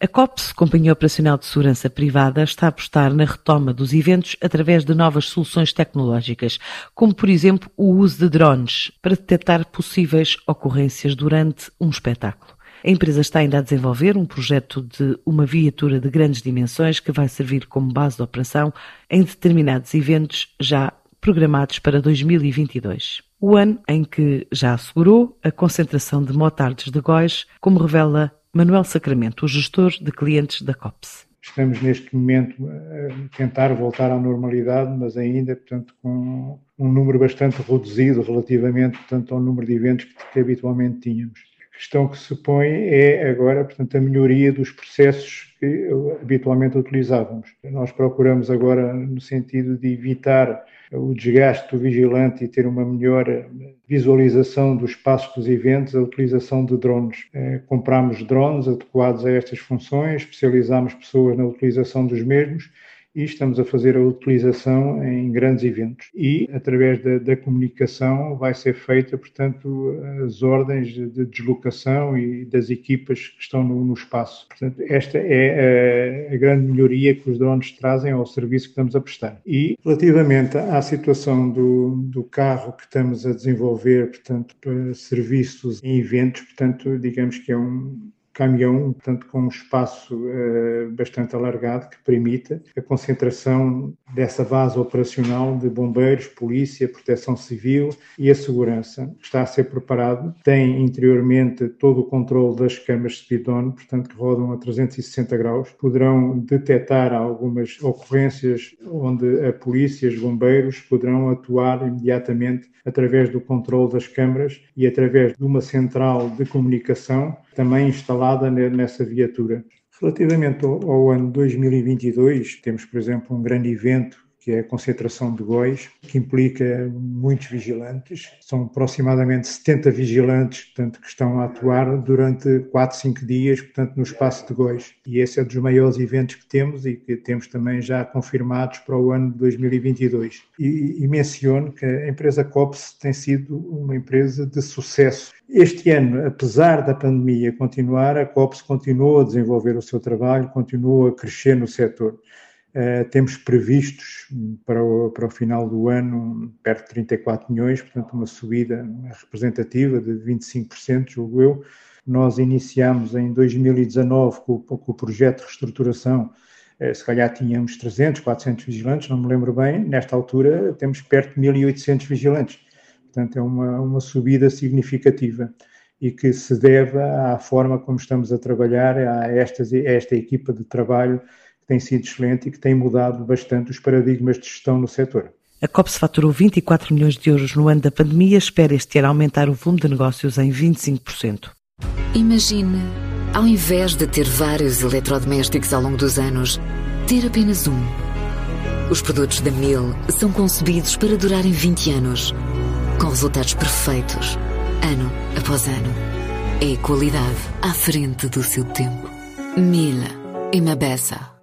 A COPS, Companhia Operacional de Segurança Privada, está a apostar na retoma dos eventos através de novas soluções tecnológicas, como por exemplo o uso de drones para detectar possíveis ocorrências durante um espetáculo. A empresa está ainda a desenvolver um projeto de uma viatura de grandes dimensões que vai servir como base de operação em determinados eventos já programados para 2022. O ano em que já assegurou a concentração de motards de Góis, como revela Manuel Sacramento, o gestor de clientes da COPS. Estamos neste momento a tentar voltar à normalidade, mas ainda, portanto, com um número bastante reduzido relativamente, portanto, ao número de eventos que, que habitualmente tínhamos. Questão que se põe é agora, portanto, a melhoria dos processos que habitualmente utilizávamos. Nós procuramos agora no sentido de evitar o desgaste do vigilante e ter uma melhor visualização do espaço dos eventos, a utilização de drones. Eh, compramos drones adequados a estas funções, especializamos pessoas na utilização dos mesmos e estamos a fazer a utilização em grandes eventos. E, através da, da comunicação, vai ser feita, portanto, as ordens de deslocação e das equipas que estão no, no espaço. Portanto, esta é a, a, grande melhoria que os drones trazem ao serviço que estamos a prestar. E, relativamente à situação do, do carro que estamos a desenvolver, portanto, para serviços em eventos, portanto, digamos que é um caminhão, portanto, com um espaço uh, bastante alargado que permita a concentração dessa base operacional de bombeiros, polícia, proteção civil e a segurança. Está a ser preparado, tem interiormente todo o controle das câmaras de speed-on, portanto, que rodam a 360 graus, poderão detectar algumas ocorrências onde a polícia os bombeiros poderão atuar imediatamente através do controle das câmaras e através de uma central de comunicação também instalada nessa viatura. Relativamente ao, ao ano 2022, temos, por exemplo, um grande evento que é a concentração de góis, que implica muitos vigilantes. São aproximadamente 70 vigilantes, portanto, que estão a atuar durante 4, 5 dias, portanto, no espaço de góis. E esse é um dos maiores eventos que temos e que temos também já confirmados para o ano de 2022. E, e menciono que a empresa COPS tem sido uma empresa de sucesso. Este ano, apesar da pandemia continuar, a COPS continuou a desenvolver o seu trabalho, continuou a crescer no setor. Uh, temos previstos para o, para o final do ano perto de 34 milhões, portanto uma subida representativa de 25%, julgo eu. Nós iniciamos em 2019 com, com o projeto de reestruturação, uh, se calhar tínhamos 300, 400 vigilantes, não me lembro bem, nesta altura temos perto de 1.800 vigilantes, portanto é uma, uma subida significativa e que se deve à forma como estamos a trabalhar, a, a esta equipa de trabalho tem sido excelente e que tem mudado bastante os paradigmas de gestão no setor. A COPS faturou 24 milhões de euros no ano da pandemia, espera este ano aumentar o volume de negócios em 25%. Imagine, ao invés de ter vários eletrodomésticos ao longo dos anos, ter apenas um. Os produtos da Mil são concebidos para durarem 20 anos, com resultados perfeitos, ano após ano. É qualidade à frente do seu tempo. Mil, uma beça.